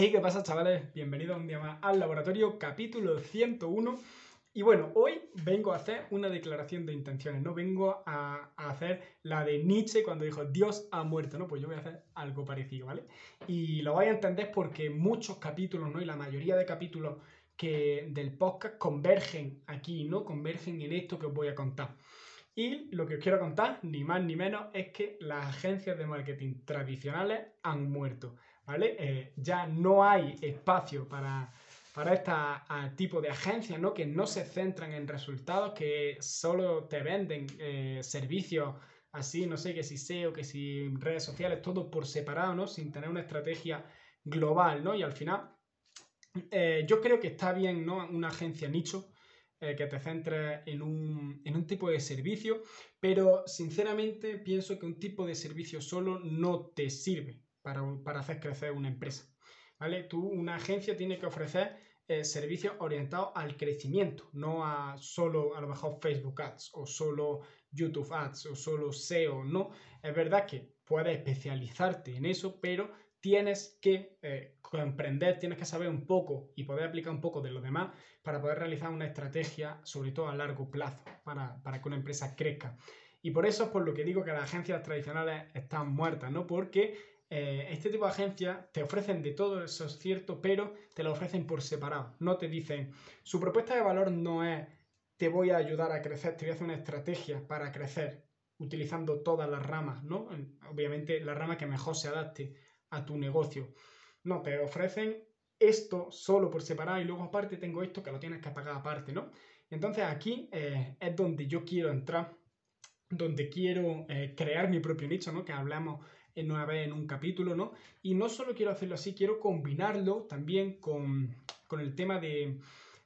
Hey, ¿qué pasa chavales? Bienvenidos un día más al laboratorio, capítulo 101. Y bueno, hoy vengo a hacer una declaración de intenciones, ¿no? Vengo a, a, hacer la de Nietzsche cuando dijo Dios ha muerto, ¿no? Pues yo voy a hacer algo parecido, ¿vale? Y lo vais a entender porque muchos capítulos, ¿no? Y la mayoría de capítulos que del podcast convergen aquí, ¿no? Convergen en esto que os voy a contar. Y lo que os quiero contar, ni más ni menos, es que las agencias de marketing tradicionales han muerto. ¿Vale? Eh, ya no hay espacio para, para este tipo de agencias, ¿no? Que no se centran en resultados, que solo te venden eh, servicios así, no sé, que si SEO, que si redes sociales, todo por separado, ¿no? Sin tener una estrategia global, ¿no? Y al final, eh, yo creo que está bien, ¿no? Una agencia nicho, eh, que te centres en un, en un, tipo de servicio, pero sinceramente pienso que un tipo de servicio solo no te sirve para, para hacer crecer una empresa. ¿Vale? Tú, una agencia tiene que ofrecer eh, servicios orientados al crecimiento, no a solo a lo mejor Facebook Ads o solo YouTube Ads o solo SEO, no. Es verdad que puedes especializarte en eso, pero tienes que eh, comprender, tienes que saber un poco y poder aplicar un poco de lo demás para poder realizar una estrategia, sobre todo a largo plazo, para, para que una empresa crezca. Y por eso es por lo que digo que las agencias tradicionales están muertas, ¿no? Porque eh, este tipo de agencias te ofrecen de todo, eso es cierto, pero te lo ofrecen por separado. No te dicen, su propuesta de valor no es te voy a ayudar a crecer, te voy a hacer una estrategia para crecer utilizando todas las ramas, ¿no? Obviamente la rama que mejor se adapte a tu negocio. No, te ofrecen esto solo por separado y luego aparte tengo esto que lo tienes que pagar aparte, ¿no? Entonces aquí eh, es donde yo quiero entrar, donde quiero eh, crear mi propio nicho, ¿no? Que hablamos en una vez en un capítulo, ¿no? Y no solo quiero hacerlo así, quiero combinarlo también con, con el tema de,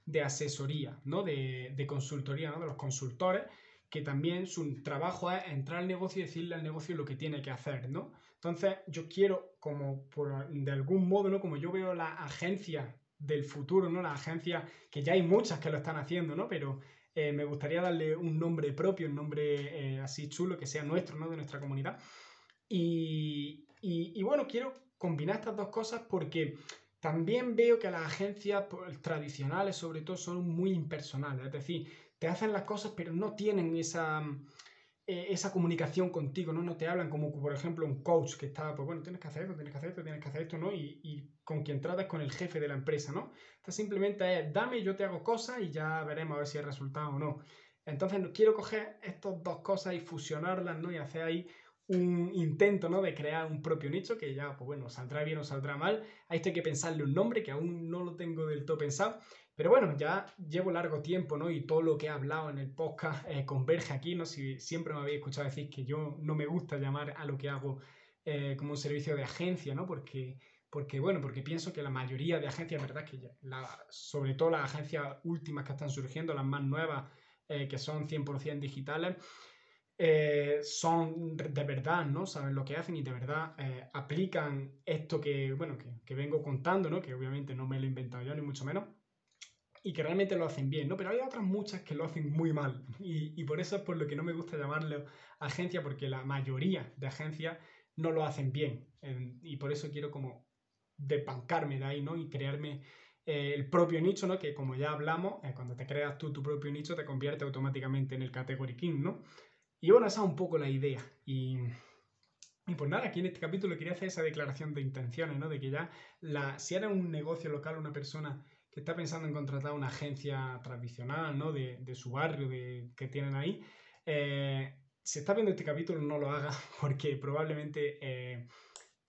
de, asesoría, ¿no? De, de consultoría, ¿no? De los consultores, que también su trabajo es entrar al negocio y decirle al negocio lo que tiene que hacer, ¿no? Entonces, yo quiero, como por, de algún modo, ¿no? Como yo veo la agencia del futuro, ¿no? Las agencias, que ya hay muchas que lo están haciendo, ¿no? Pero eh, me gustaría darle un nombre propio, un nombre eh, así chulo, que sea nuestro, ¿no? De nuestra comunidad. Y, y, y, bueno, quiero combinar estas dos cosas porque también veo que las agencias pues, tradicionales, sobre todo, son muy impersonales. Es decir, te hacen las cosas, pero no tienen esa eh, esa comunicación contigo, ¿no? No te hablan como, por ejemplo, un coach que está, pues bueno, tienes que hacer esto, tienes que hacer esto, tienes que hacer esto, ¿no? Y, y con quien tratas con el jefe de la empresa, ¿no? Entonces simplemente es, dame, yo te hago cosas y ya veremos a ver si hay resultado o no. Entonces quiero coger estas dos cosas y fusionarlas, ¿no? Y hacer ahí un intento, ¿no? De crear un propio nicho que ya, pues bueno, saldrá bien o saldrá mal. A esto hay que pensarle un nombre que aún no lo tengo del todo pensado. Pero bueno, ya llevo largo tiempo, ¿no? Y todo lo que he hablado en el podcast eh, converge aquí, ¿no? Si siempre me habéis escuchado decir que yo no me gusta llamar a lo que hago eh, como un servicio de agencia, ¿no? Porque, porque, bueno, porque pienso que la mayoría de agencias, ¿verdad? Que la, sobre todo las agencias últimas que están surgiendo, las más nuevas, eh, que son 100% digitales, eh, son de verdad, ¿no? Saben lo que hacen y de verdad eh, aplican esto que, bueno, que, que, vengo contando, ¿no? Que obviamente no me lo he inventado yo, ni mucho menos y que realmente lo hacen bien, ¿no? Pero hay otras muchas que lo hacen muy mal y, y por eso es por lo que no me gusta llamarlo agencia porque la mayoría de agencias no lo hacen bien y por eso quiero como depancarme de ahí, ¿no? Y crearme eh, el propio nicho, ¿no? Que como ya hablamos, eh, cuando te creas tú tu propio nicho te convierte automáticamente en el Category King, ¿no? Y bueno, esa es un poco la idea y... Y pues nada, aquí en este capítulo quería hacer esa declaración de intenciones, ¿no? De que ya, si eres un negocio local, una persona que está pensando en contratar una agencia tradicional, ¿no? De, de su barrio de, que tienen ahí, eh, si está viendo este capítulo no lo haga porque probablemente, eh,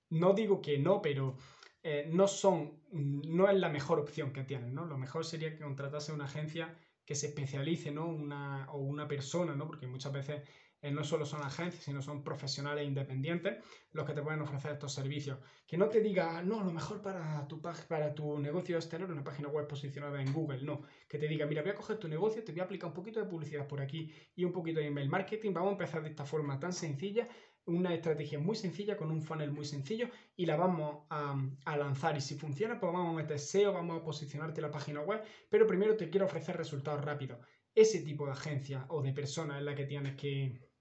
no digo que no, pero eh, no son, no es la mejor opción que tienen, ¿no? Lo mejor sería que contratase una agencia que se especialice, ¿no? Una, o una persona, ¿no? Porque muchas veces eh, no solo son agencias, sino son profesionales independientes los que te pueden ofrecer estos servicios. Que no te diga, no, lo mejor para tu, para tu negocio es tener una página web posicionada en Google, no. Que te diga, mira, voy a coger tu negocio, te voy a aplicar un poquito de publicidad por aquí y un poquito de email marketing, vamos a empezar de esta forma tan sencilla, una estrategia muy sencilla, con un funnel muy sencillo y la vamos a, a, lanzar. Y si funciona, pues vamos a meter SEO, vamos a posicionarte la página web, pero primero te quiero ofrecer resultados rápidos. Ese tipo de agencia o de persona es la que tienes que,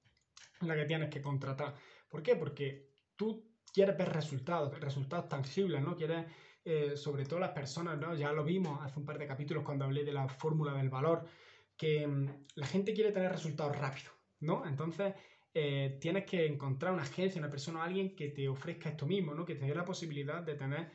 la que tienes que contratar. ¿Por qué? Porque tú quieres ver resultados, resultados tangibles, ¿no? Quieres, eh, sobre todo las personas, ¿no? Ya lo vimos hace un par de capítulos cuando hablé de la fórmula del valor, que mm, la gente quiere tener resultados rápidos, ¿no? Entonces, eh, tienes que encontrar una agencia, una persona alguien que te ofrezca esto mismo, ¿no? Que te dé la posibilidad de tener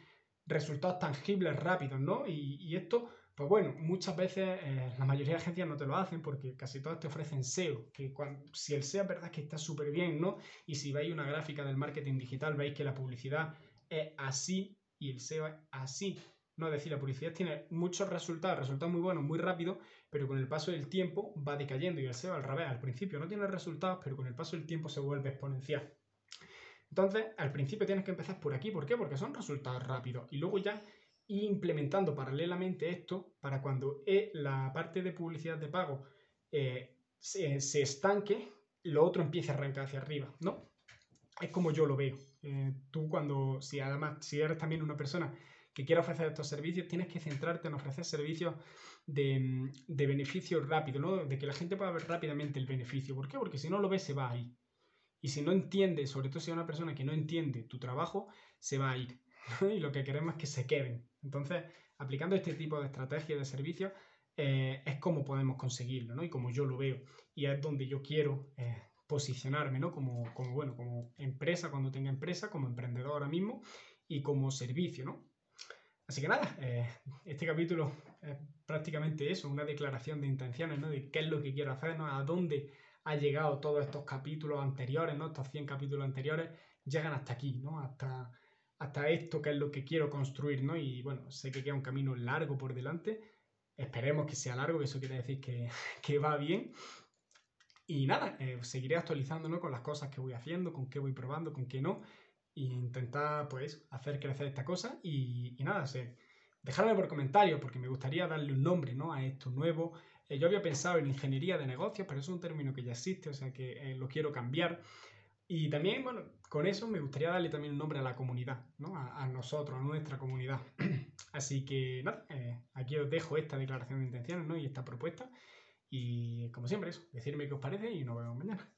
resultados tangibles rápidos, ¿no? Y, esto, pues bueno, muchas veces eh, la mayoría de agencias no te lo hacen porque casi todas te ofrecen SEO, que si el SEO es verdad que está súper bien, ¿no? Y si veis una gráfica del marketing digital, veis que la publicidad es así y el SEO es así. No, es decir, la publicidad tiene muchos resultados, resultados muy buenos, muy rápidos, pero con el paso del tiempo va decayendo y el SEO al revés. Al principio no tiene resultados, pero con el paso del tiempo se vuelve exponencial. Entonces, al principio tienes que empezar por aquí. ¿Por qué? Porque son resultados rápidos. Y luego ya ir implementando paralelamente esto para cuando la parte de publicidad de pago eh, se, estanque, lo otro empiece a arrancar hacia arriba, ¿no? Es como yo lo veo. Eh, tú cuando, si además, si eres también una persona que quiere ofrecer estos servicios, tienes que centrarte en ofrecer servicios de, de beneficio rápido, ¿no? De que la gente pueda ver rápidamente el beneficio. ¿Por qué? Porque si no lo ves, se va ahí. Y si no entiende, sobre todo si es una persona que no entiende tu trabajo, se va a ir. y lo que queremos es que se queden. Entonces, aplicando este tipo de estrategias de servicios, eh, es como podemos conseguirlo, ¿no? Y como yo lo veo. Y es donde yo quiero eh, posicionarme, ¿no? Como, como, bueno, como empresa, cuando tenga empresa, como emprendedor ahora mismo, y como servicio, ¿no? Así que nada, eh, este capítulo es prácticamente eso, una declaración de intenciones, ¿no? De qué es lo que quiero hacer, ¿no? A dónde ha llegado todos estos capítulos anteriores, ¿no? Estos 100 capítulos anteriores llegan hasta aquí, ¿no? Hasta, hasta esto que es lo que quiero construir, ¿no? Y bueno, sé que queda un camino largo por delante. Esperemos que sea largo, que eso quiere decir que, que va bien. Y nada, eh, seguiré actualizándome con las cosas que voy haciendo, con qué voy probando, con qué no. E intentar, pues, hacer crecer esta cosa. Y, y nada, sé, dejadme por comentarios, porque me gustaría darle un nombre, ¿no? A esto nuevo, eh, yo había pensado en ingeniería de negocios, pero es un término que ya existe, o sea que eh, lo quiero cambiar. Y también, bueno, con eso me gustaría darle también un nombre a la comunidad, ¿no? A, nosotros, a nuestra comunidad. Así que, nada, eh, aquí os dejo esta declaración de intenciones, ¿no? Y esta propuesta. Y como siempre, eso, decirme qué os parece y nos vemos mañana.